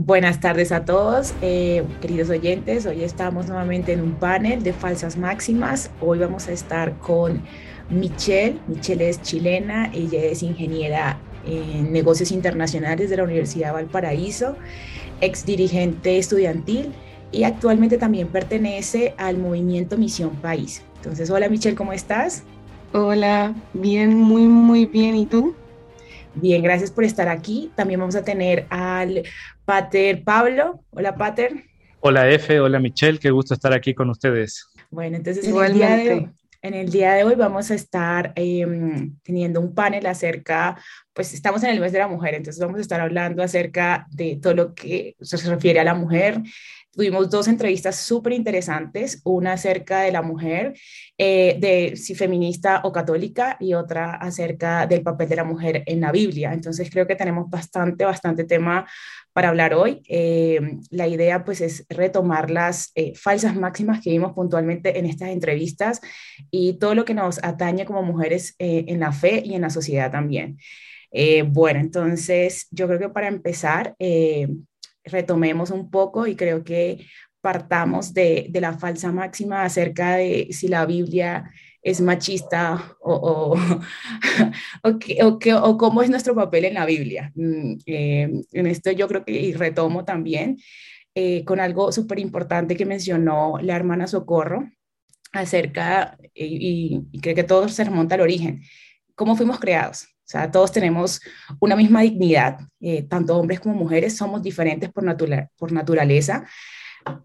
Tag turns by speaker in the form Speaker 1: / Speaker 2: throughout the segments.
Speaker 1: Buenas tardes a todos, eh, queridos oyentes. Hoy estamos nuevamente en un panel de falsas máximas. Hoy vamos a estar con Michelle. Michelle es chilena, ella es ingeniera en negocios internacionales de la Universidad Valparaíso, ex dirigente estudiantil y actualmente también pertenece al movimiento Misión País. Entonces, hola Michelle, ¿cómo estás?
Speaker 2: Hola, bien, muy, muy bien. ¿Y tú?
Speaker 1: Bien, gracias por estar aquí. También vamos a tener al Pater Pablo. Hola, Pater.
Speaker 3: Hola, Efe. Hola, Michelle. Qué gusto estar aquí con ustedes.
Speaker 1: Bueno, entonces en el, día de hoy, en el, día de hoy, vamos a estar em, teniendo un panel acerca, pues estamos en el mes de la mujer, entonces vamos a estar hablando acerca de todo lo que se refiere a la mujer, Tuvimos dos entrevistas súper interesantes, una acerca de la mujer, eh, de si feminista o católica, y otra acerca del papel de la mujer en la Biblia. Entonces creo que tenemos bastante, bastante tema para hablar hoy. Eh, la idea pues es retomar las eh, falsas máximas que vimos puntualmente en estas entrevistas y todo lo que nos atañe como mujeres en la fe y en la sociedad también. bueno, entonces yo creo que para empezar, retomemos un poco y creo que partamos de, la falsa máxima acerca de si la Biblia es machista o, o, cómo es nuestro papel en la Biblia. Mm, eh, en esto yo creo que y retomo también eh, con algo súper importante que mencionó la hermana Socorro acerca, y, y creo que todo se remonta al origen, cómo fuimos creados. O sea, todos tenemos una misma dignidad, eh, tanto hombres como mujeres, somos diferentes por, por naturaleza,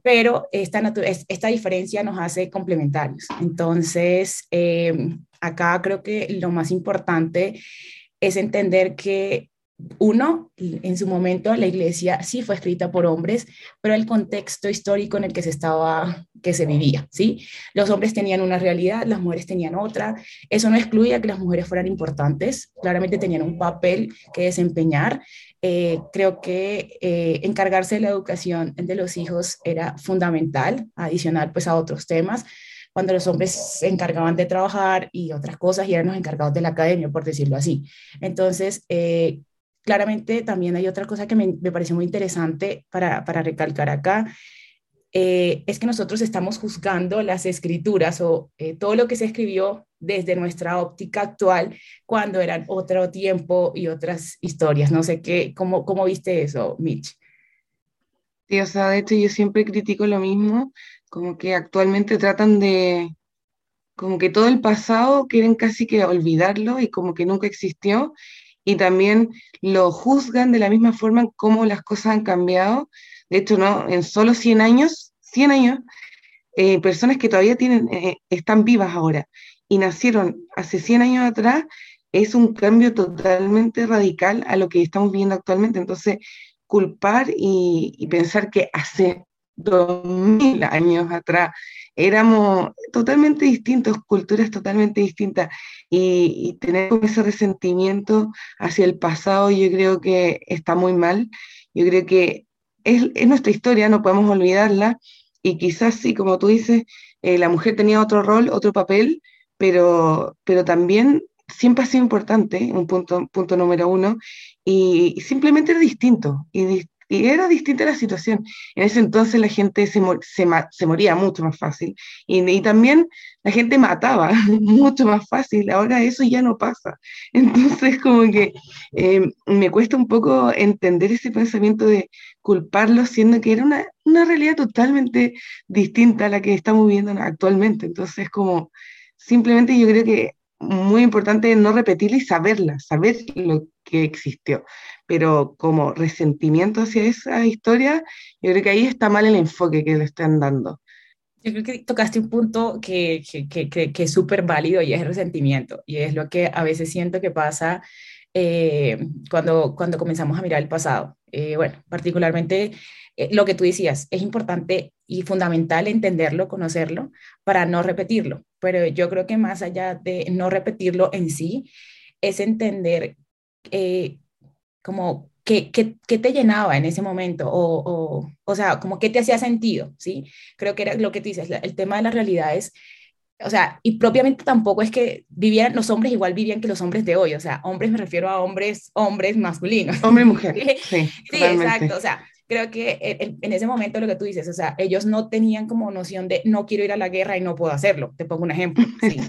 Speaker 1: pero esta, esta diferencia nos hace complementarios. Entonces, eh, acá creo que lo más importante es entender que uno, en su momento la iglesia sí fue escrita por hombres, pero el contexto histórico en el que se estaba, que se vivía, ¿sí? Los hombres tenían una realidad, las mujeres tenían otra. Eso no excluía que las mujeres fueran importantes, claramente tenían un papel que desempeñar. Eh, creo que eh, encargarse de la educación de los hijos era fundamental, adicional pues a otros temas cuando los hombres se encargaban de trabajar y otras cosas y eran los encargados de la academia, por decirlo así. Entonces, eh, claramente también hay otra cosa que me, me pareció muy interesante para, para recalcar acá, eh, es que nosotros estamos juzgando las escrituras o eh, todo lo que se escribió desde nuestra óptica actual cuando eran otro tiempo y otras historias. No sé qué, cómo, cómo viste eso, Mitch.
Speaker 2: Sí, o sea, de hecho yo siempre critico lo mismo, como que actualmente tratan de, como que todo el pasado quieren casi que olvidarlo y como que nunca existió y también lo juzgan de la misma forma como las cosas han cambiado. De hecho, ¿no? en solo 100 años, 100 años, eh, personas que todavía tienen, eh, están vivas ahora y nacieron hace 100 años atrás, es un cambio totalmente radical a lo que estamos viendo actualmente. Entonces, culpar y, y pensar que hace 2000 años atrás éramos totalmente distintos, culturas totalmente distintas, y, tener ese resentimiento hacia el pasado yo creo que está muy mal, yo creo que es, nuestra historia, no podemos olvidarla, y quizás sí, como tú dices, eh, la mujer tenía otro rol, otro papel, pero, pero también siempre ha sido importante, un punto, punto número uno, y, simplemente era distinto, y, era distinta la situación. En ese entonces la gente se, se, moría mucho más fácil y, también la gente mataba mucho más fácil. Ahora eso ya no pasa. Entonces como que eh, me cuesta un poco entender ese pensamiento de culparlo siendo que era una, una realidad totalmente distinta a la que estamos viviendo actualmente. Entonces como simplemente yo creo que muy importante no repetirla y saberla, saber lo que existió. Pero como resentimiento hacia esa historia, yo creo que ahí está mal el enfoque que le están dando.
Speaker 1: Yo creo que tocaste un punto que, que, que, que es súper válido y es el resentimiento. Y es lo que a veces siento que pasa eh, cuando, cuando comenzamos a mirar el pasado. Eh, bueno, particularmente eh, lo que tú decías, es importante y fundamental entenderlo, conocerlo, para no repetirlo. Pero yo creo que más allá de no repetirlo en sí, es entender eh, como qué, qué, te llenaba en ese momento, o, o, o, sea, como qué te hacía sentido, ¿sí? Creo que era lo que tú dices, el tema de las realidades, o sea, y propiamente tampoco es que vivían, los hombres igual vivían que los hombres de hoy, o sea, hombres me refiero a hombres, hombres masculinos.
Speaker 2: Hombre y mujer.
Speaker 1: sí, sí exacto, o sea, creo que en, ese momento lo que tú dices, o sea, ellos no tenían como noción de no quiero ir a la guerra y no puedo hacerlo. Te pongo un ejemplo. Sí,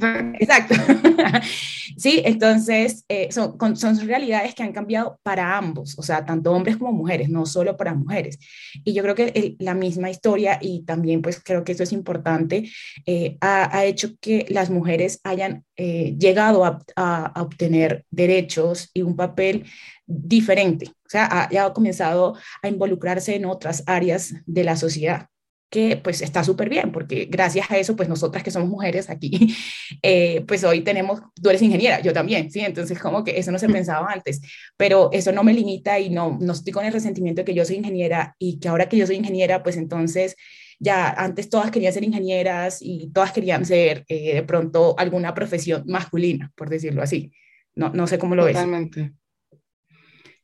Speaker 1: exacto. sí, entonces eh, son, son realidades que han cambiado para ambos, o sea, tanto hombres como mujeres, no solo para mujeres. Y yo creo que la misma historia, y también pues creo que eso es importante, eh, ha, ha, hecho que las mujeres hayan eh, llegado a, a, obtener derechos y un papel diferente, o sea, ha, ha comenzado a involucrarse en otras áreas de la sociedad que pues está súper bien, porque gracias a eso, pues nosotras que somos mujeres aquí, eh, pues hoy tenemos, tú eres ingeniera, yo también, ¿sí? Entonces como que eso no se pensaba antes, pero eso no me limita y no, no estoy con el resentimiento de que yo soy ingeniera y que ahora que yo soy ingeniera, pues entonces ya antes todas querían ser ingenieras y todas querían ser eh, de pronto alguna profesión masculina, por decirlo así. No, no sé cómo lo ves.
Speaker 2: Totalmente.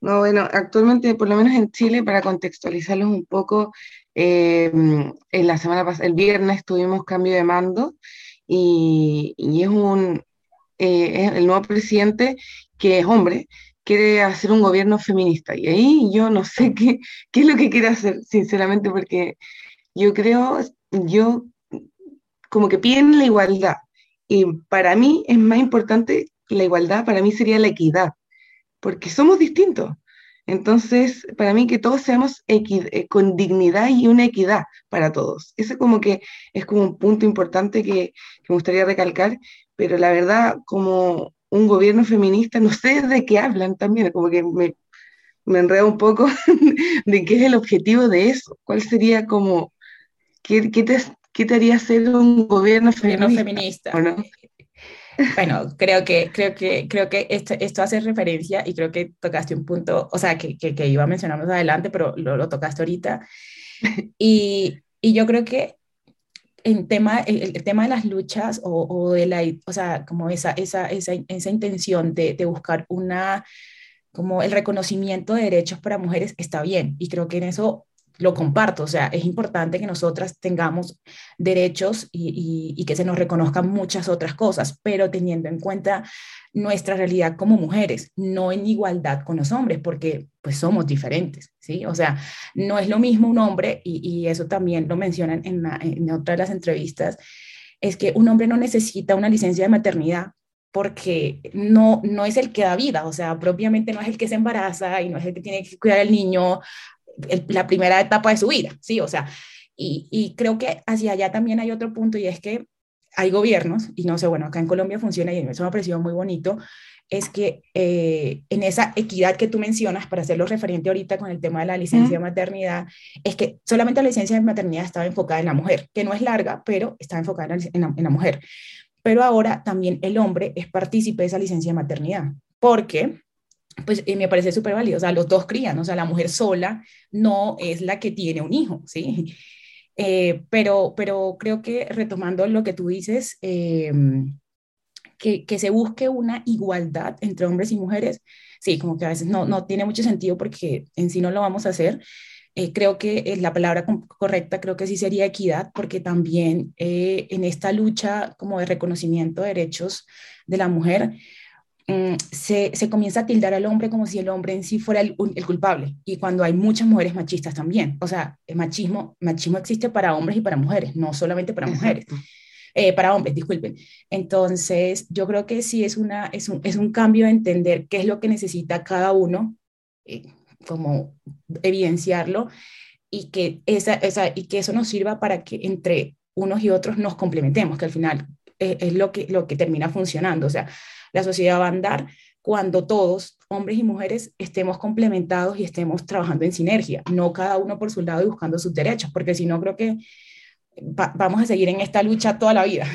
Speaker 2: No, bueno, actualmente, por lo menos en Chile, para contextualizarlos un poco, eh, en la semana pasada, el viernes tuvimos cambio de mando y, es un eh, el nuevo presidente que es hombre, quiere hacer un gobierno feminista. Y ahí yo no sé qué, qué es lo que quiere hacer, sinceramente, porque yo creo, yo como que piden la igualdad. Y para mí es más importante la igualdad, para mí sería la equidad, porque somos distintos. Entonces, para mí que todos seamos eh, con dignidad y una equidad para todos. Ese como que es como un punto importante que, me gustaría recalcar, pero la verdad, como un gobierno feminista, no sé de qué hablan también, como que me, me enredo un poco de qué es el objetivo de eso, cuál sería como, qué, te, qué te haría ser un gobierno feminista.
Speaker 1: Bueno, creo que, creo que, creo que esto, esto hace referencia y creo que tocaste un punto, o sea, que, que, iba a mencionar más adelante, pero lo, lo tocaste ahorita. Y, y, yo creo que en tema, el, tema de las luchas o, o, de la, o sea, como esa, esa, esa, esa intención de, de buscar una, como el reconocimiento de derechos para mujeres está bien. Y creo que en eso lo comparto, o sea, es importante que nosotras tengamos derechos y, que se nos reconozcan muchas otras cosas, pero teniendo en cuenta nuestra realidad como mujeres, no en igualdad con los hombres, porque pues somos diferentes, ¿sí? O sea, no es lo mismo un hombre, y, eso también lo mencionan en, en otra de las entrevistas, es que un hombre no necesita una licencia de maternidad porque no, no es el que da vida, o sea, propiamente no es el que se embaraza y no es el que tiene que cuidar al niño la primera etapa de su vida, ¿sí? O sea, y, y, creo que hacia allá también hay otro punto y es que hay gobiernos, y no sé, bueno, acá en Colombia funciona y eso me ha parecido muy bonito, es que eh, en esa equidad que tú mencionas, para hacerlo referente ahorita con el tema de la licencia de maternidad, es que solamente la licencia de maternidad estaba enfocada en la mujer, que no es larga, pero está enfocada en la, en la mujer. Pero ahora también el hombre es partícipe de esa licencia de maternidad, porque pues me parece súper válido, o sea, los dos crían, o sea, la mujer sola no es la que tiene un hijo, ¿sí? Eh, pero, pero creo que retomando lo que tú dices, eh, que, que, se busque una igualdad entre hombres y mujeres, sí, como que a veces no, no tiene mucho sentido porque en sí no lo vamos a hacer. Eh, creo que la palabra correcta creo que sí sería equidad, porque también en esta lucha como de reconocimiento de derechos de la mujer, se, se, comienza a tildar al hombre como si el hombre en sí fuera el, el, culpable. Y cuando hay muchas mujeres machistas también. O sea, el machismo, machismo existe para hombres y para mujeres, no solamente para mujeres. Eh, para hombres, disculpen. Entonces, yo creo que sí es, una, es, un, es un cambio de entender qué es lo que necesita cada uno, eh, como evidenciarlo, y que, esa, esa, y que eso nos sirva para que entre unos y otros nos complementemos, que al final es, es lo, que, lo que termina funcionando. O sea, la sociedad va a andar cuando todos, hombres y mujeres, estemos complementados y estemos trabajando en sinergia, no cada uno por su lado y buscando sus derechos, porque si no creo que vamos a seguir en esta lucha toda la vida.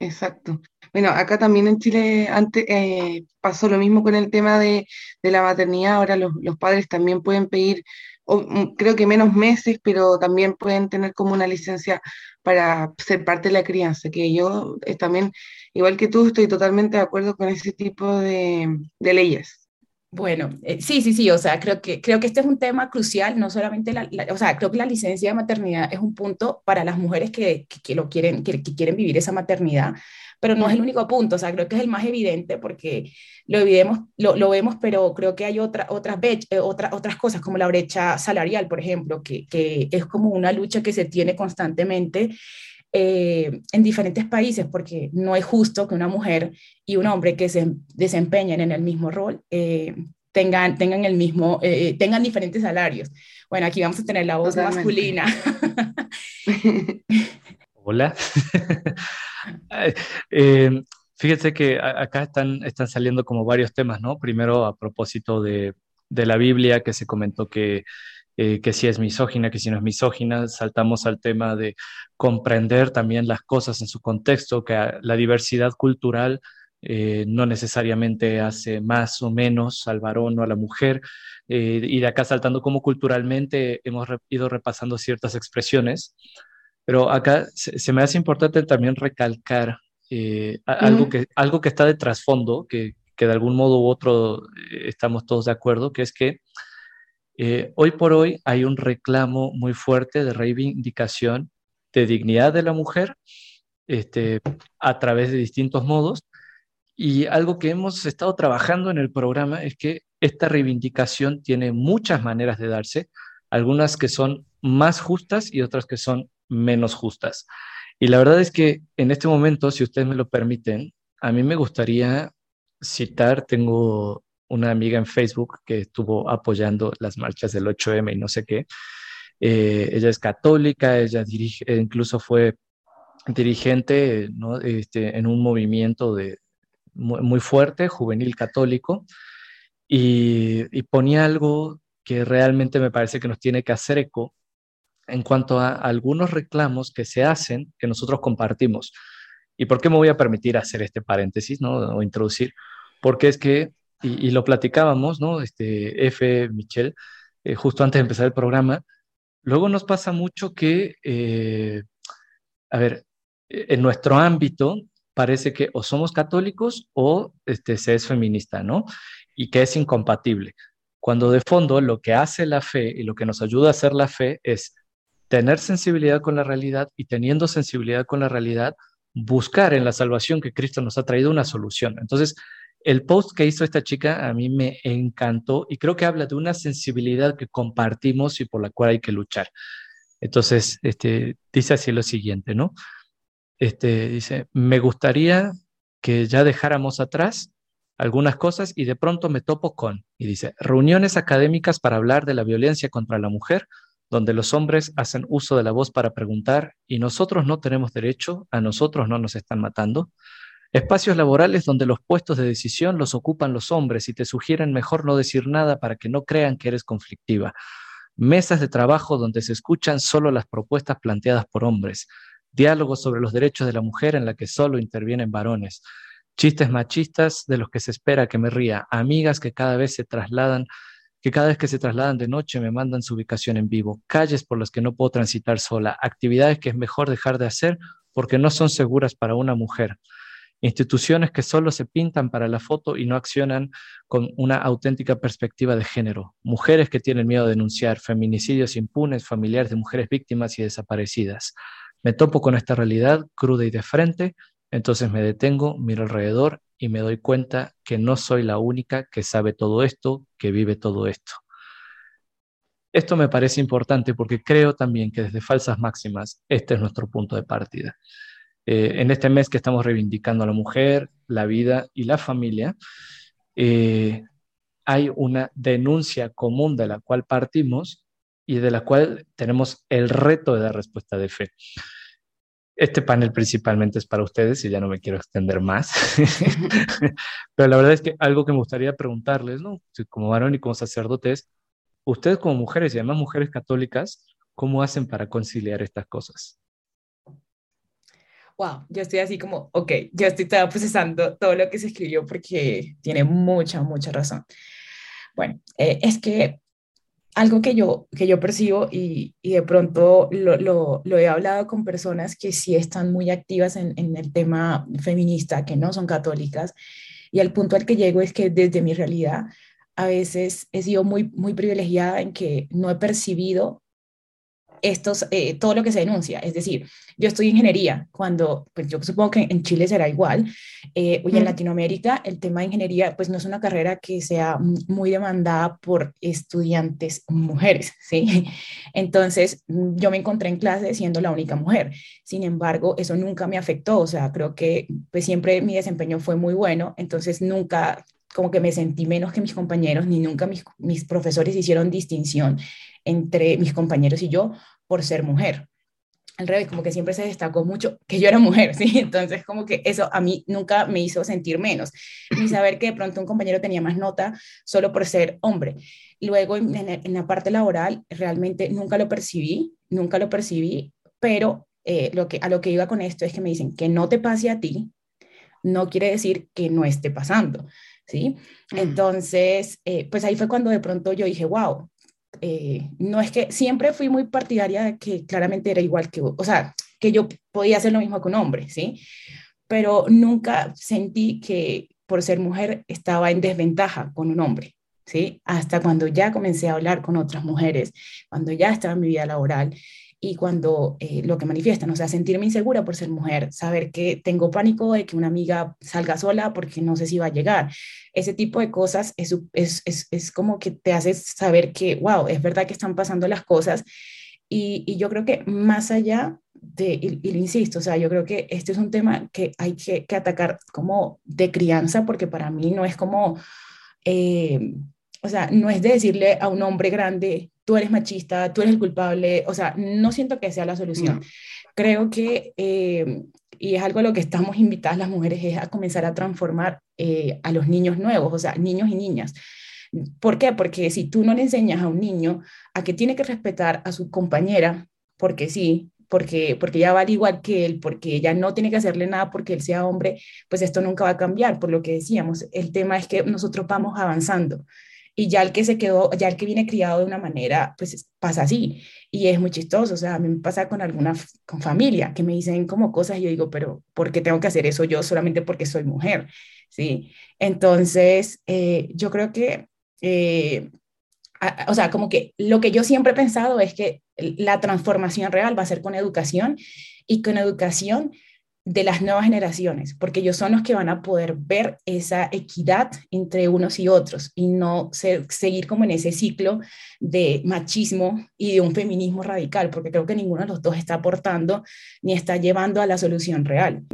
Speaker 2: Exacto. Bueno, acá también en Chile antes eh, pasó lo mismo con el tema de, la maternidad. Ahora los, padres también pueden pedir, mm, creo que menos meses, pero también pueden tener como una licencia para ser parte de la crianza, que yo también igual que tú, estoy totalmente de acuerdo con ese tipo de, leyes.
Speaker 1: Bueno, eh, sí, sí, sí, o sea, creo que, creo que este es un tema crucial, no solamente la, o sea, creo que la licencia de maternidad es un punto para las mujeres que, que, lo quieren, que, quieren vivir esa maternidad, pero no es el único punto, o sea, creo que es el más evidente porque lo, vemos, lo, lo vemos pero creo que hay otra, otras, eh, otra, otras cosas como la brecha salarial, por ejemplo, que, que es como una lucha que se tiene constantemente eh, en diferentes países, porque no es justo que una mujer y un hombre que se desempeñen en el mismo rol eh, tengan, tengan, el mismo, eh, tengan diferentes salarios. Bueno, aquí vamos a tener la voz masculina.
Speaker 3: Hola. fíjense que acá están, están saliendo como varios temas, ¿no? Primero, a propósito de, de la Biblia, que se comentó que eh, que si es misógina, que si no es misógina, saltamos al tema de comprender también las cosas en su contexto, que la diversidad cultural eh, no necesariamente hace más o menos al varón o a la mujer, eh, y de acá saltando como culturalmente hemos ido repasando ciertas expresiones, pero acá se, me hace importante también recalcar algo, que, algo que está de trasfondo, que, que de algún modo u otro estamos todos de acuerdo, que es que eh, hoy por hoy hay un reclamo muy fuerte de reivindicación de dignidad de la mujer este, a través de distintos modos. Y algo que hemos estado trabajando en el programa es que esta reivindicación tiene muchas maneras de darse, algunas que son más justas y otras que son menos justas. Y la verdad es que en este momento, si ustedes me lo permiten, a mí me gustaría citar, tengo una amiga en Facebook que estuvo apoyando las marchas del 8M y no sé qué. Eh, ella es católica, ella dirige, e incluso fue dirigente este, en un movimiento de, muy, fuerte, juvenil católico, y, y, ponía algo que realmente me parece que nos tiene que hacer eco en cuanto a algunos reclamos que se hacen que nosotros compartimos. ¿Y por qué me voy a permitir hacer este paréntesis ¿no? o introducir? Porque es que y, lo platicábamos, ¿no? Este, F, Michelle, eh, justo antes de empezar el programa. Luego nos pasa mucho que, eh, a ver, e, en nuestro ámbito parece que o somos católicos o este, se es feminista, ¿no? Y que es incompatible. Cuando de fondo lo que hace la fe y lo que nos ayuda a hacer la fe es tener sensibilidad con la realidad y teniendo sensibilidad con la realidad, buscar en la salvación que Cristo nos ha traído una solución. Entonces, el post que hizo esta chica a mí me encantó y creo que habla de una sensibilidad que compartimos y por la cual hay que luchar. Entonces, este, dice así lo siguiente, ¿no? Este, dice, me gustaría que ya dejáramos atrás algunas cosas y de pronto me topo con, y dice, reuniones académicas para hablar de la violencia contra la mujer, donde los hombres hacen uso de la voz para preguntar, y nosotros no tenemos derecho, a nosotros no nos están matando. Espacios laborales donde los puestos de decisión los ocupan los hombres y te sugieren mejor no decir nada para que no crean que eres conflictiva. Mesas de trabajo donde se escuchan solo las propuestas planteadas por hombres. Diálogos sobre los derechos de la mujer en la que solo intervienen varones. Chistes machistas de los que se espera que me ría. Amigas que cada vez se trasladan que cada vez que se trasladan de noche me mandan su ubicación en vivo, calles por las que no puedo transitar sola, actividades que es mejor dejar de hacer porque no son seguras para una mujer instituciones que solo se pintan para la foto y no accionan con una auténtica perspectiva de género, mujeres que tienen miedo de denunciar, feminicidios impunes, familiares de mujeres víctimas y desaparecidas. Me topo con esta realidad cruda y de frente, entonces me detengo, miro alrededor y me doy cuenta que no soy la única que sabe todo esto, que vive todo esto. Esto me parece importante porque creo también que desde falsas máximas este es nuestro punto de partida. Eh, en este mes que estamos reivindicando a la mujer, la vida y la familia, eh, hay una denuncia común de la cual partimos y de la cual tenemos el reto de dar respuesta de fe. Este panel principalmente es para ustedes y ya no me quiero extender más, pero la verdad es que algo que me gustaría preguntarles, ¿no? Como varón y como sacerdotes, ustedes como mujeres y además mujeres católicas, ¿cómo hacen para conciliar estas cosas?
Speaker 1: Wow, yo estoy así como, ok, yo estoy procesando todo lo que se escribió porque tiene mucha, mucha razón. Bueno, eh, es que algo que yo, que yo percibo y, y de pronto lo, lo, lo, he hablado con personas que sí están muy activas en, en el tema feminista, que no son católicas, y el punto al que llego es que desde mi realidad a veces he sido muy, muy privilegiada en que no he percibido estos, eh, todo lo que se denuncia. Es decir, yo estudio ingeniería, cuando, pues yo supongo que en Chile será igual, eh, y en Latinoamérica el tema de ingeniería, pues no es una carrera que sea muy demandada por estudiantes mujeres, ¿sí? Entonces, yo me encontré en clase siendo la única mujer. Sin embargo, eso nunca me afectó, o sea, creo que pues siempre mi desempeño fue muy bueno, entonces nunca como que me sentí menos que mis compañeros, ni nunca mis, mis profesores hicieron distinción entre mis compañeros y yo por ser mujer. Al revés, como que siempre se destacó mucho que yo era mujer, ¿sí? Entonces, como que eso a mí nunca me hizo sentir menos, ni saber que de pronto un compañero tenía más nota solo por ser hombre. Luego, en, en la parte laboral, realmente nunca lo percibí, nunca lo percibí, pero eh, lo que, a lo que iba con esto es que me dicen que no te pase a ti, no quiere decir que no esté pasando, ¿sí? Entonces, eh, pues ahí fue cuando de pronto yo dije, wow, eh, no es que siempre fui muy partidaria de que claramente era igual que, o sea, que yo podía hacer lo mismo con hombre, ¿sí? Pero nunca sentí que por ser mujer estaba en desventaja con un hombre, ¿sí? Hasta cuando ya comencé a hablar con otras mujeres, cuando ya estaba en mi vida laboral y cuando eh, lo que manifiestan, o sea, sentirme insegura por ser mujer, saber que tengo pánico de que una amiga salga sola porque no sé si va a llegar. Ese tipo de cosas es, como que te hace saber que, wow, es verdad que están pasando las cosas. Y, yo creo que más allá de, y, y, insisto, o sea, yo creo que este es un tema que hay que, que atacar como de crianza, porque para mí no es como... Eh, o sea, no es de decirle a un hombre grande, tú eres machista, tú eres el culpable, o sea, no siento que sea la solución. Creo que, eh, y es algo a lo que estamos invitadas las mujeres, es a comenzar a transformar eh, a los niños nuevos, o sea, niños y niñas. ¿Por qué? Porque si tú no le enseñas a un niño a que tiene que respetar a su compañera, porque sí, porque, porque ella vale igual que él, porque ella no tiene que hacerle nada porque él sea hombre, pues esto nunca va a cambiar, por lo que decíamos. El tema es que nosotros vamos avanzando y ya el que se quedó, ya el que viene criado de una manera, pues pasa así. Y es muy chistoso, o sea, a mí me pasa con alguna con familia que me dicen como cosas y yo digo, pero ¿por qué tengo que hacer eso yo solamente porque soy mujer? ¿Sí? Entonces, eh, yo creo que, eh, o sea, como que lo que yo siempre he pensado es que la transformación real va a ser con educación y con educación de las nuevas generaciones, porque ellos son los que van a poder ver esa equidad entre unos y otros y no seguir como en ese ciclo de machismo y de un feminismo radical, porque creo que ninguno de los dos está aportando ni está llevando a la solución real.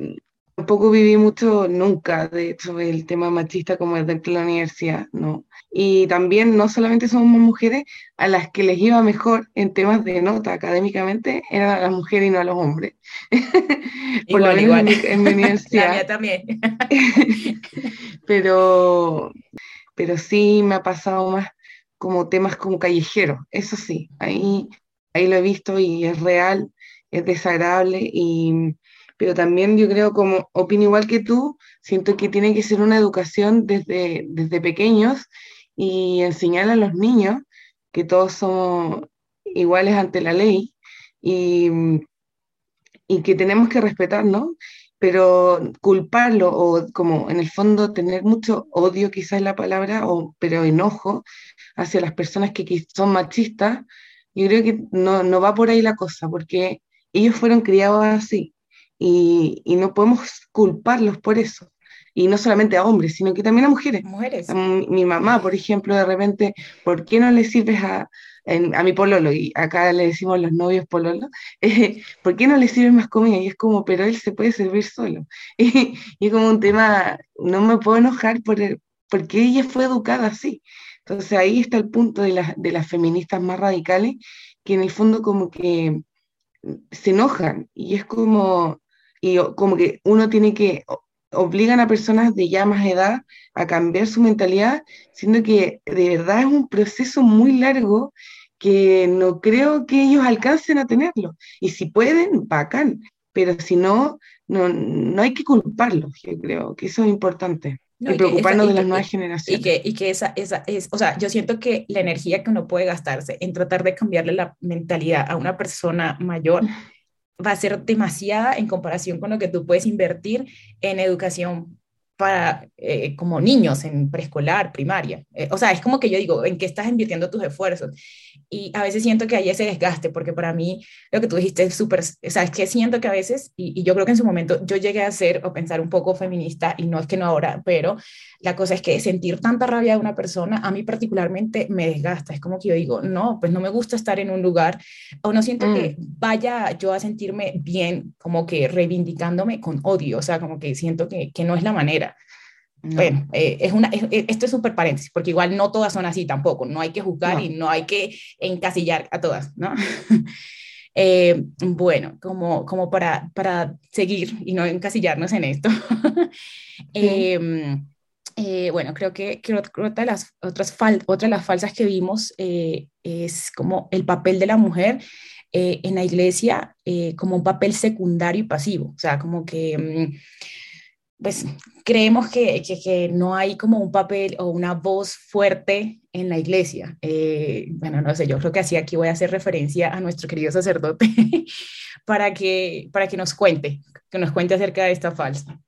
Speaker 2: Tampoco viví mucho nunca, de hecho, el tema machista como dentro de la universidad, ¿no? Y también no solamente somos mujeres, a las que les iba mejor en temas de nota académicamente eran a las mujeres y no a los hombres.
Speaker 1: Por lo menos En, mi, universidad. la mía también.
Speaker 2: pero, pero sí me ha pasado más como temas como callejeros, eso sí, ahí, ahí lo he visto y es real, es desagradable y pero también yo creo, como opino igual que tú, siento que tiene que ser una educación desde, desde pequeños y enseñar a los niños que todos somos iguales ante la ley y, y que tenemos que respetarnos, pero culparlo o como en el fondo tener mucho odio, quizás la palabra, o, pero enojo hacia las personas que son machistas, yo creo que no, no va por ahí la cosa, porque ellos fueron criados así y, y, no podemos culparlos por eso. Y no solamente a hombres, sino que también a mujeres.
Speaker 1: Mujeres.
Speaker 2: Mi, mamá, por ejemplo, de repente, ¿por qué no le sirves a, a mi pololo? Y acá le decimos los novios pololo, eh, ¿por qué no le sirves más comida? Y es como, pero él se puede servir solo. y, es como un tema, no me puedo enojar por porque ella fue educada así. Entonces ahí está el punto de, la, de las feministas más radicales, que en el fondo como que se enojan y es como, y como que uno tiene que, obligan a personas de ya más edad a cambiar su mentalidad, siendo que de verdad es un proceso muy largo que no creo que ellos alcancen a tenerlo. Y si pueden, bacán, pero si no, no, no hay que culparlos, yo creo que eso es importante. y, preocuparnos de las nuevas generaciones.
Speaker 1: Y que, y que esa, esa es, o sea, yo siento que la energía que uno puede gastarse en tratar de cambiarle la mentalidad a una persona mayor va a ser demasiada en comparación con lo que tú puedes invertir en educación para eh, como niños en preescolar, primaria. Eh, o sea, es como que yo digo, ¿en qué estás invirtiendo tus esfuerzos? Y a veces siento que hay ese desgaste, porque para mí lo que tú dijiste es súper, o sea, es que siento que a veces, y, yo creo que en su momento yo llegué a ser o pensar un poco feminista, y no es que no ahora, pero la cosa es que sentir tanta rabia de una persona, a mí particularmente me desgasta. Es como que yo digo, no, pues no me gusta estar en un lugar, o no siento que mm. vaya yo a sentirme bien, como que reivindicándome con odio, o sea, como que siento que, que no es la manera. Bueno, eh, es una, esto es súper paréntesis, porque igual no todas son así tampoco, no hay que juzgar y no hay que encasillar a todas, ¿no? Eh, bueno, como, como para, para seguir y no encasillarnos en esto, em, eh, bueno, creo que, que, otra, de las, otras otra de las falsas que vimos es como el papel de la mujer en la iglesia como un papel secundario y pasivo, o sea, como que mm, pues creemos que, que, no hay como un papel o una voz fuerte en la iglesia. Eh, bueno, no sé, yo creo que así aquí voy a hacer referencia a nuestro querido sacerdote para, que, para que nos cuente, que nos cuente acerca de esta falsa.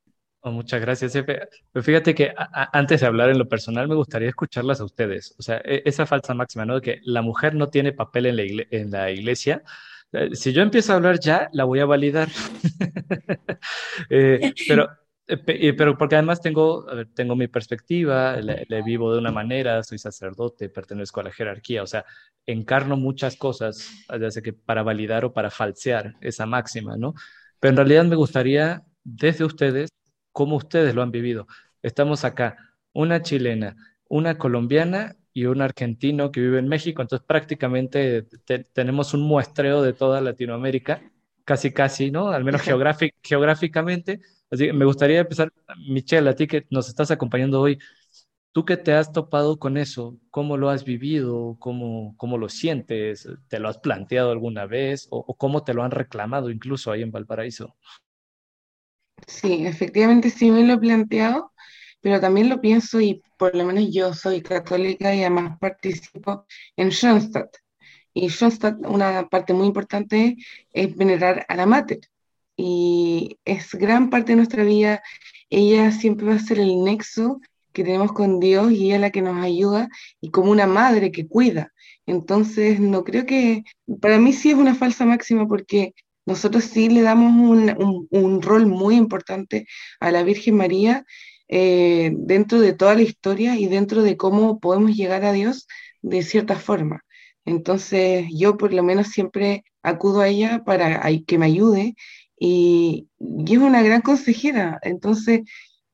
Speaker 3: Oh, muchas gracias, Efe. Pero fíjate que antes de hablar en lo personal, me gustaría escucharlas a ustedes. O sea, e, esa falsa máxima, ¿no? De que la mujer no tiene papel en la, en la iglesia. Eh, si yo empiezo a hablar ya, la voy a validar. eh, pero pero porque además tengo, tengo mi perspectiva, le, vivo de una manera, soy sacerdote, pertenezco a la jerarquía, o sea, encarno muchas cosas, ya sea que para validar o para falsear esa máxima, ¿no? Pero en realidad me gustaría, desde ustedes, cómo ustedes lo han vivido. Estamos acá, una chilena, una colombiana y un argentino que vive en México, entonces prácticamente tenemos un muestreo de toda Latinoamérica, casi casi, ¿no? Al menos geográficamente Así que me gustaría empezar, Michelle, a ti que nos estás acompañando hoy, tú que te has topado con eso, ¿cómo lo has vivido? ¿Cómo, cómo lo sientes? ¿Te lo has planteado alguna vez? ¿O, cómo te lo han reclamado incluso ahí en Valparaíso?
Speaker 2: Sí, efectivamente sí me lo he planteado, pero también lo pienso y por lo menos yo soy católica y además participo en Schoenstatt. Y Schoenstatt, una parte muy importante es venerar a la mater y es gran parte de nuestra vida. Ella siempre va a ser el nexo que tenemos con Dios y ella es la que nos ayuda y como una madre que cuida. Entonces, no creo que, para mí sí es una falsa máxima porque nosotros sí le damos un, un, rol muy importante a la Virgen María eh, dentro de toda la historia y dentro de cómo podemos llegar a Dios de cierta forma. Entonces, yo por lo menos siempre acudo a ella para que me ayude y, es una gran consejera, entonces,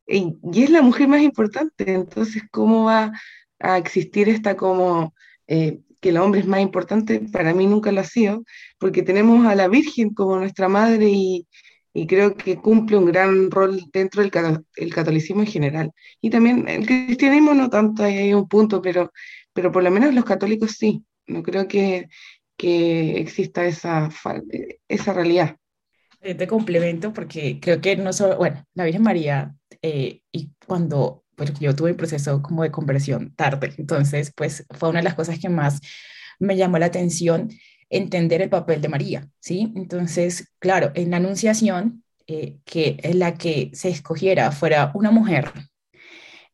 Speaker 2: y, es la mujer más importante, entonces, ¿cómo va a existir esta como eh, que el hombre es más importante? Para mí nunca lo ha sido, porque tenemos a la Virgen como nuestra madre y, y creo que cumple un gran rol dentro del el catolicismo en general. Y también el cristianismo no tanto, ahí hay un punto, pero, pero por lo menos los católicos sí. No creo que, que exista esa, esa realidad
Speaker 1: te complemento porque creo que no solo, bueno, la Virgen María, eh, y cuando, pues yo tuve un proceso como de conversión tarde, entonces pues fue una de las cosas que más me llamó la atención entender el papel de María, ¿sí? Entonces, claro, en la anunciación, eh, que la que se escogiera fuera una mujer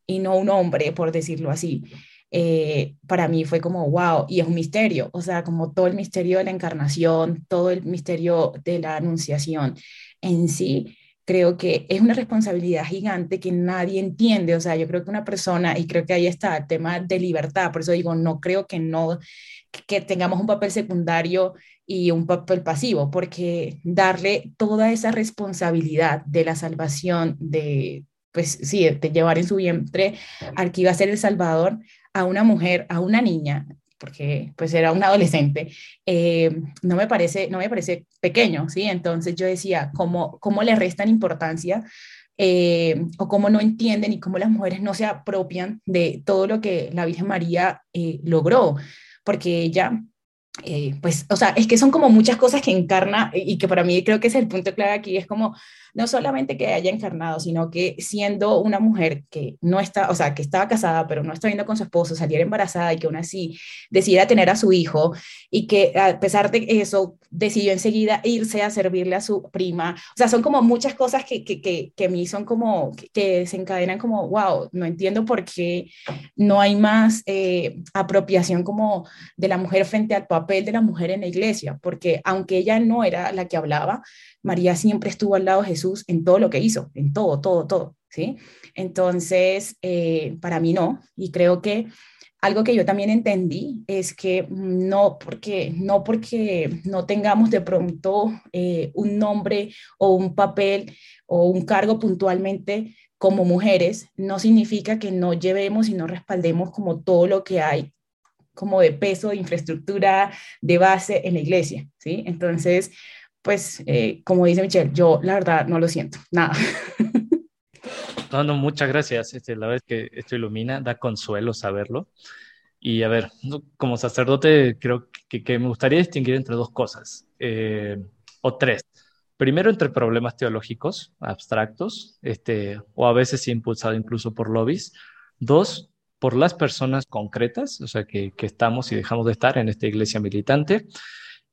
Speaker 1: y no un hombre, por decirlo así, eh, para mí fue como, wow, y es un misterio, o sea, como todo el misterio de la encarnación, todo el misterio de la anunciación en sí, creo que es una responsabilidad gigante que nadie entiende, o sea, yo creo que una persona, y creo que ahí está el tema de libertad, por eso digo, no creo que no, que tengamos un papel secundario y un papel pasivo, porque darle toda esa responsabilidad de la salvación, de, pues sí, de llevar en su vientre al que iba a ser el Salvador, a una mujer, a una niña, porque pues era un adolescente, eh, no, me parece, no me parece pequeño, ¿sí? Entonces yo decía, ¿cómo, cómo le restan importancia eh, o cómo no entienden y cómo las mujeres no se apropian de todo lo que la Virgen María eh, logró? Porque ella eh, pues, o sea, es que son como muchas cosas que encarna y que para mí creo que es el punto clave aquí, es como no solamente que haya encarnado, sino que siendo una mujer que no está, o sea, que estaba casada, pero no está viendo con su esposo, saliera embarazada y que aún así decidiera tener a su hijo y que a pesar de eso, decidió enseguida irse a servirle a su prima. O sea, son como muchas cosas que, que, que, que a mí son como, que desencadenan como, wow, no entiendo por qué no hay más eh, apropiación como de la mujer frente al papel de la mujer en la iglesia, porque aunque ella no era la que hablaba, María siempre estuvo al lado de Jesús en todo lo que hizo, en todo, todo, todo, ¿sí? Entonces, eh, para mí no, y creo que algo que yo también entendí es que no porque no, porque no tengamos de pronto eh, un nombre o un papel o un cargo puntualmente como mujeres, no significa que no llevemos y no respaldemos como todo lo que hay como de peso, de infraestructura, de base en la iglesia, ¿sí? Entonces, pues, eh, como dice Michelle, yo la verdad no lo siento, nada.
Speaker 3: No, muchas gracias. Este, la verdad es que esto ilumina, da consuelo saberlo. Y a ver, como sacerdote creo que, que me gustaría distinguir entre dos cosas, eh, o tres. Primero, entre problemas teológicos abstractos, este, o a veces impulsado incluso por lobbies. Dos, por las personas concretas, o sea, que, que estamos y dejamos de estar en esta iglesia militante.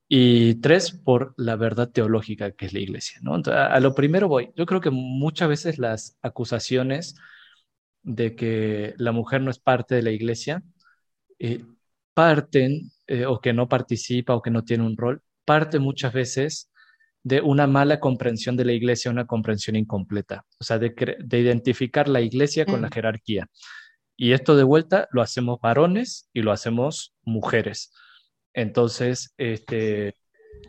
Speaker 3: Y tres, por la verdad teológica que es la iglesia. ¿no? a, lo primero voy. Yo creo que muchas veces las acusaciones de que la mujer no es parte de la iglesia eh, parten, eh, o que no participa o que no tiene un rol, parte muchas veces de una mala comprensión de la iglesia, una comprensión incompleta, o sea, de, de identificar la iglesia con la mm. jerarquía. Y esto de vuelta lo hacemos varones y lo hacemos mujeres. Entonces, este,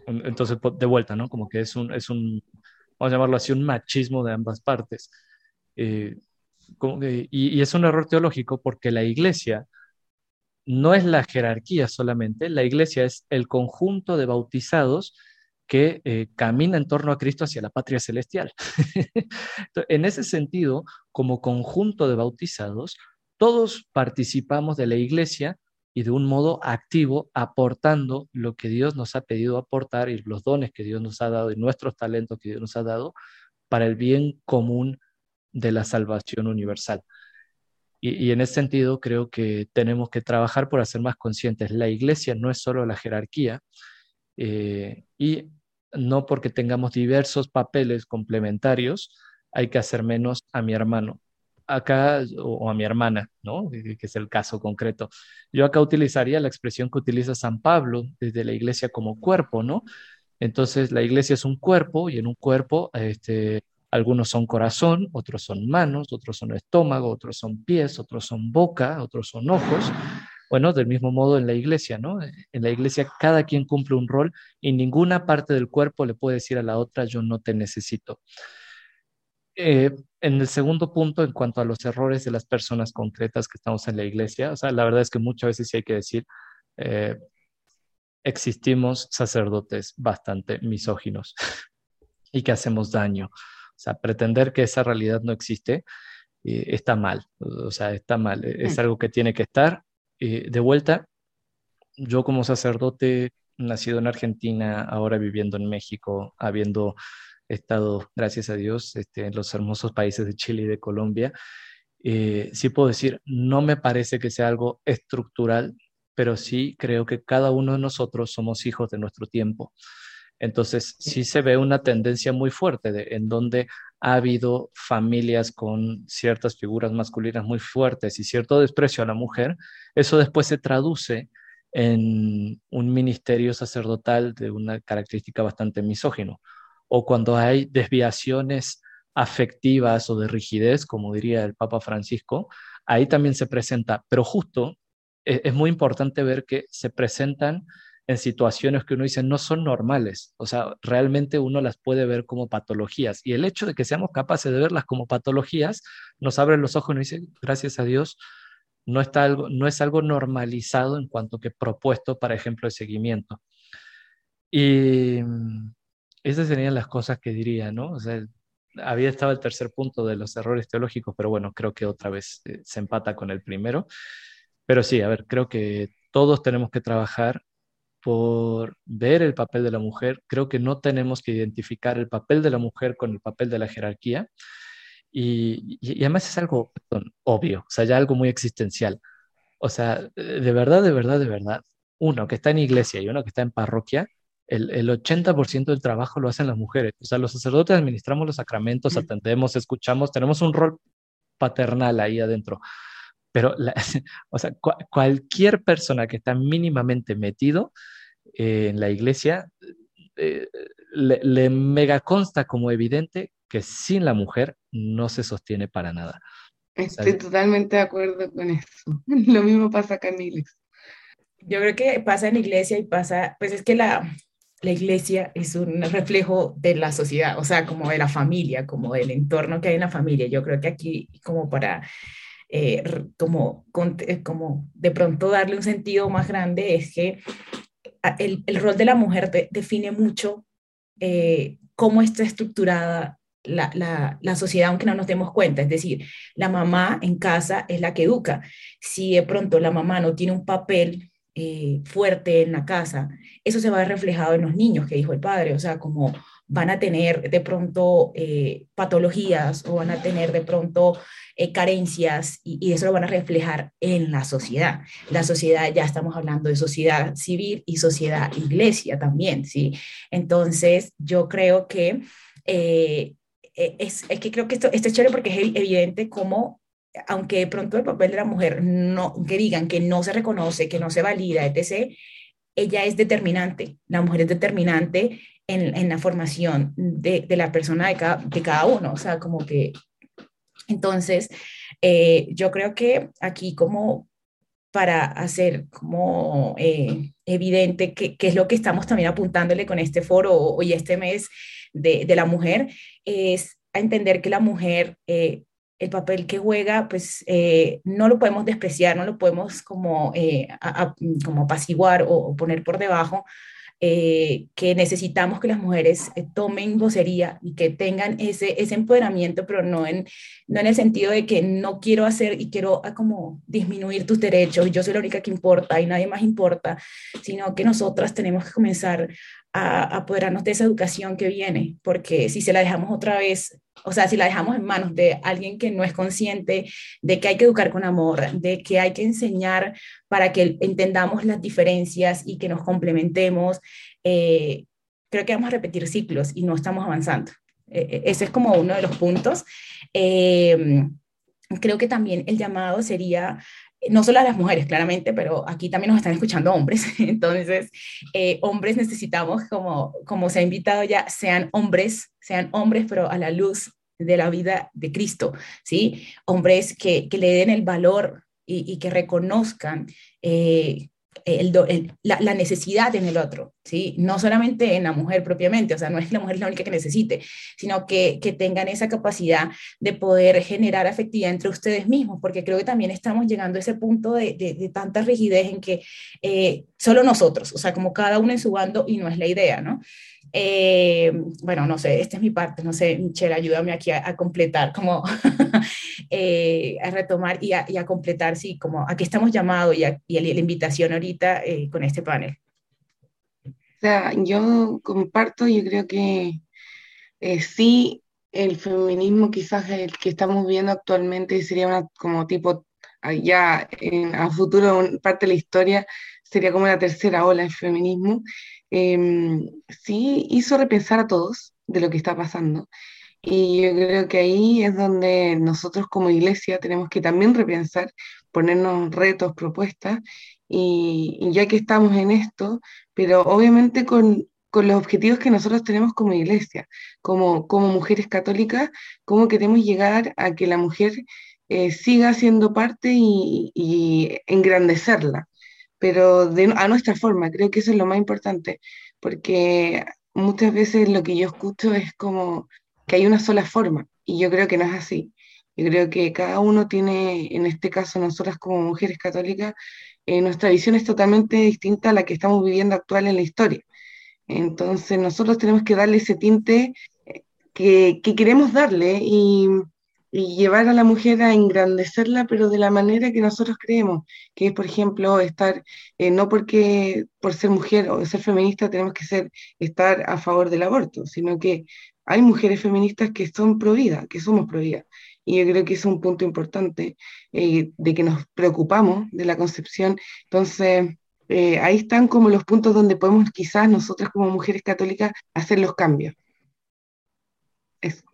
Speaker 3: entonces de vuelta, ¿no? Como que es un, es un, vamos a llamarlo así, un machismo de ambas partes. Eh, y, es un error teológico porque la iglesia no es la jerarquía solamente, la iglesia es el conjunto de bautizados que eh, camina en torno a Cristo hacia la patria celestial. en ese sentido, como conjunto de bautizados, todos participamos de la iglesia y de un modo activo aportando lo que Dios nos ha pedido aportar y los dones que Dios nos ha dado y nuestros talentos que Dios nos ha dado para el bien común de la salvación universal. Y, en ese sentido creo que tenemos que trabajar por hacer más conscientes. La iglesia no es solo la jerarquía eh, y no porque tengamos diversos papeles complementarios hay que hacer menos a mi hermano acá, o, a mi hermana, ¿no? Que es el caso concreto. Yo acá utilizaría la expresión que utiliza San Pablo desde la iglesia como cuerpo, ¿no? Entonces, la iglesia es un cuerpo y en un cuerpo, este, algunos son corazón, otros son manos, otros son estómago, otros son pies, otros son boca, otros son ojos. Bueno, del mismo modo en la iglesia, ¿no? En la iglesia cada quien cumple un rol y ninguna parte del cuerpo le puede decir a la otra, yo no te necesito. Eh, en el segundo punto, en cuanto a los errores de las personas concretas que estamos en la iglesia, o sea, la verdad es que muchas veces sí hay que decir, eh, existimos sacerdotes bastante misóginos y que hacemos daño. O sea, pretender que esa realidad no existe eh, está mal, o sea, está mal, es mm. algo que tiene que estar. de vuelta, yo como sacerdote, nacido en Argentina, ahora viviendo en México, habiendo estado, gracias a Dios, este, en los hermosos países de Chile y de Colombia. Eh, sí puedo decir, no me parece que sea algo estructural, pero sí creo que cada uno de nosotros somos hijos de nuestro tiempo. Entonces, sí se ve una tendencia muy fuerte en donde ha habido familias con ciertas figuras masculinas muy fuertes y cierto desprecio a la mujer. Eso después se traduce en un ministerio sacerdotal de una característica bastante misógino o cuando hay desviaciones afectivas o de rigidez, como diría el Papa Francisco, ahí también se presenta, pero justo e, es, muy importante ver que se presentan en situaciones que uno dice no son normales, o sea, realmente uno las puede ver como patologías. Y el hecho de que seamos capaces de verlas como patologías nos abre los ojos y nos dice, gracias a Dios, no, está algo, no es algo normalizado en cuanto que propuesto para ejemplo de seguimiento. Y esas serían las cosas que diría, ¿no? Había estado el tercer punto de los errores teológicos, pero bueno, creo que otra vez eh, se empata con el primero. Pero sí, a ver, creo que todos tenemos que trabajar por ver el papel de la mujer. Creo que no tenemos que identificar el papel de la mujer con el papel de la jerarquía. Y, y, además es algo obvio, o sea, ya algo muy existencial. O sea, de verdad, de verdad, de verdad, uno que está en iglesia y uno que está en parroquia, el, el 80% del trabajo lo hacen las mujeres. O sea, los sacerdotes administramos los sacramentos, atendemos, escuchamos, tenemos un rol paternal ahí adentro. Pero, o sea, cualquier persona que está mínimamente metido eh, en la iglesia, eh, le, le, mega consta como evidente que sin la mujer no se sostiene para nada.
Speaker 2: Estoy totalmente de acuerdo con eso. Lo mismo pasa acá en iglesia.
Speaker 1: Yo creo que pasa en la iglesia y pasa, pues es que la, la iglesia es un reflejo de la sociedad, o sea, como de la familia, como del entorno que hay en la familia. Yo creo que aquí, como para, eh, como, eh, como de pronto darle un sentido más grande, es que el, el rol de la mujer define mucho eh, cómo está estructurada la, la, la, sociedad, aunque no nos demos cuenta. Es decir, la mamá en casa es la que educa. Si de pronto la mamá no tiene un papel eh, fuerte en la casa, eso se va a ver reflejado en los niños, que dijo el padre, o sea, como van a tener de pronto eh, patologías o van a tener de pronto eh, carencias y, eso lo van a reflejar en la sociedad. La sociedad, ya estamos hablando de sociedad civil y sociedad iglesia también, ¿sí? Entonces, yo creo que es, es, que creo que esto, esto es chévere porque es evidente cómo aunque de pronto el papel de la mujer no, que digan que no se reconoce, que no se valida, etc., ella es determinante, la mujer es determinante en, la formación de, la persona de cada, de cada uno, o sea, como que, entonces, eh, yo creo que aquí como para hacer como eh, evidente qué es lo que estamos también apuntándole con este foro hoy este mes de, de la mujer, es a entender que la mujer eh, el papel que juega, pues eh, no lo podemos despreciar, no lo podemos como, eh, como apaciguar o, poner por debajo, eh, que necesitamos que las mujeres tomen vocería y que tengan ese, ese empoderamiento, pero no en, no en el sentido de que no quiero hacer y quiero ah, como disminuir tus derechos, yo soy la única que importa y nadie más importa, sino que nosotras tenemos que comenzar a apoderarnos de esa educación que viene, porque si se la dejamos otra vez o sea, si la dejamos en manos de alguien que no es consciente de que hay que educar con amor, de que hay que enseñar para que entendamos las diferencias y que nos complementemos, eh, creo que vamos a repetir ciclos y no estamos avanzando. E, e, ese es como uno de los puntos. Em, creo que también el llamado sería no solo a las mujeres, claramente, pero aquí también nos están escuchando hombres. Entonces, eh, hombres necesitamos, como, como se ha invitado ya, sean hombres, sean hombres, pero a la luz de la vida de Cristo, ¿sí? Hombres que, que le den el valor y, que reconozcan eh, el, la, la, necesidad en el otro, ¿sí? No solamente en la mujer propiamente, o sea, no es que la mujer es la única que necesite, sino que, que tengan esa capacidad de poder generar afectividad entre ustedes mismos, porque creo que también estamos llegando a ese punto de, de, de tanta rigidez en que eh, solo nosotros, o sea, como cada uno en su bando y no es la idea, ¿no? Eh, bueno, no sé, esta es mi parte, no sé, Michelle, ayúdame aquí a, a completar, como eh, a retomar y a, y a, completar, sí, como a qué estamos llamados y, a, y la invitación ahorita eh, con este panel.
Speaker 2: O sea, yo comparto, yo creo que eh, sí, el feminismo quizás el que estamos viendo actualmente sería una como tipo ya en, a futuro parte de la historia sería como la tercera ola del feminismo eh, sí hizo repensar a todos de lo que está pasando. Y yo creo que ahí es donde nosotros como iglesia tenemos que también repensar, ponernos retos, propuestas, y, ya que estamos en esto, pero obviamente con, con, los objetivos que nosotros tenemos como iglesia, como, como mujeres católicas, cómo queremos llegar a que la mujer eh, siga siendo parte y engrandecerla pero de, a nuestra forma, creo que eso es lo más importante, porque muchas veces lo que yo escucho es como que hay una sola forma, y yo creo que no es así. Yo creo que cada uno tiene, en este caso nosotras como mujeres católicas, eh, nuestra visión es totalmente distinta a la que estamos viviendo actual en la historia. Entonces nosotros tenemos que darle ese tinte eh, que, que queremos darle y, y llevar a la mujer a engrandecerla, pero de la manera que nosotros creemos, que es, por ejemplo, estar, eh, no porque por ser mujer o ser feminista tenemos que ser, estar a favor del aborto, sino que hay mujeres feministas que son pro que somos pro. Y yo creo que es un punto importante eh, de que nos preocupamos de la concepción. Entonces, eh, ahí están como los puntos donde podemos quizás nosotras como mujeres católicas hacer los cambios. Eso.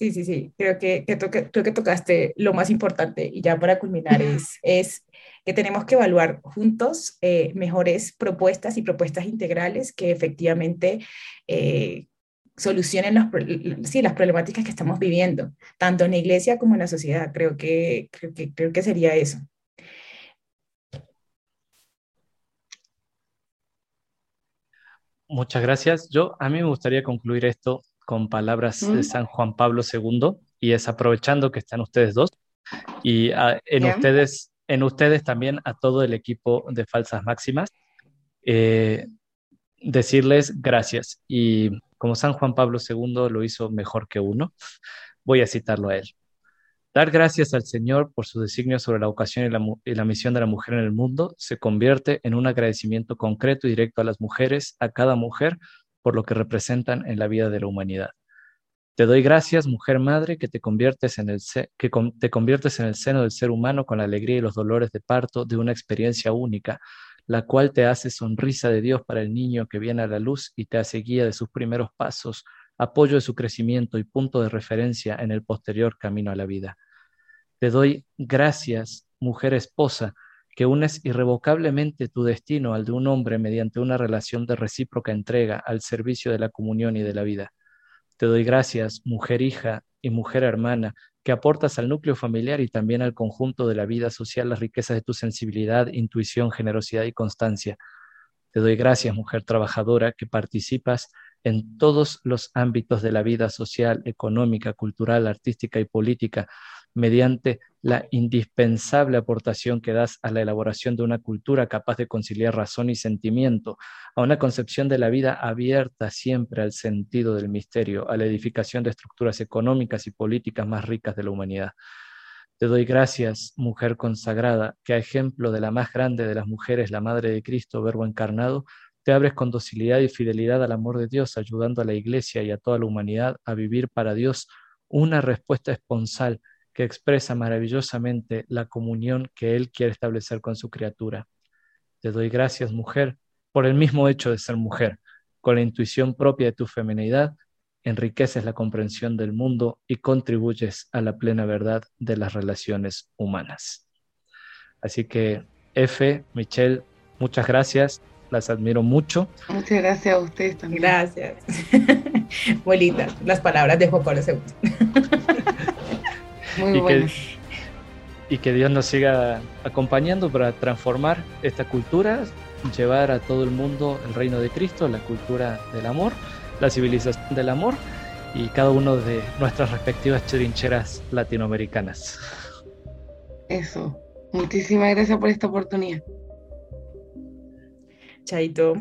Speaker 1: Sí, sí, sí, creo que, creo que tocaste lo más importante y ya para culminar es, es que tenemos que evaluar juntos eh, mejores propuestas y propuestas integrales que efectivamente eh, solucionen los, sí, las problemáticas que estamos viviendo, tanto en la iglesia como en la sociedad. Creo que, creo que, creo que sería eso.
Speaker 3: Muchas gracias. Yo a mí me gustaría concluir esto con palabras de San Juan Pablo II y es aprovechando que están ustedes dos y ah, en ustedes en ustedes también a todo el equipo de Falsas Máximas eh, decirles gracias. Y como San Juan Pablo II lo hizo mejor que uno, voy a citarlo a él. Dar gracias al Señor por su designio sobre la vocación y la, y la, misión de la mujer en el mundo se convierte en un agradecimiento concreto y directo a las mujeres, a cada mujer, por lo que representan en la vida de la humanidad. Te doy gracias, mujer madre, que te conviertes en el que te conviertes en el seno del ser humano con la alegría y los dolores de parto de una experiencia única, la cual te hace sonrisa de Dios para el niño que viene a la luz y te hace guía de sus primeros pasos, apoyo de su crecimiento y punto de referencia en el posterior camino a la vida. Te doy gracias, mujer esposa, que unes irrevocablemente tu destino al de un hombre mediante una relación de recíproca entrega al servicio de la comunión y de la vida. Te doy gracias, mujer hija y mujer hermana, que aportas al núcleo familiar y también al conjunto de la vida social las riquezas de tu sensibilidad, intuición, generosidad y constancia. Te doy gracias, mujer trabajadora, que participas en todos los ámbitos de la vida social, económica, cultural, artística y política, mediante la indispensable aportación que das a la elaboración de una cultura capaz de conciliar razón y sentimiento, a una concepción de la vida abierta siempre al sentido del misterio, a la edificación de estructuras económicas y políticas más ricas de la humanidad. Te doy gracias, mujer consagrada, que a ejemplo de la más grande de las mujeres, la Madre de Cristo, Verbo encarnado, te abres con docilidad y fidelidad al amor de Dios, ayudando a la Iglesia y a toda la humanidad a vivir para Dios una respuesta esponsal que expresa maravillosamente la comunión que Él quiere establecer con su criatura. Te doy gracias, mujer, por el mismo hecho de ser mujer. Con la intuición propia de tu feminidad, enriqueces la comprensión del mundo y contribuyes a la plena verdad de las relaciones humanas. Así que, F, Michelle, muchas gracias, las admiro mucho.
Speaker 2: Muchas gracias a ustedes también.
Speaker 1: Gracias. Abuelita, las palabras de Juan Pablo II.
Speaker 3: y, que, y que Dios nos siga acompañando para transformar esta cultura, llevar a todo el mundo el reino de Cristo, la cultura del amor, la civilización del amor y cada uno de nuestras respectivas trincheras latinoamericanas.
Speaker 2: Eso. Muchísimas gracias por esta oportunidad.
Speaker 1: Chaito.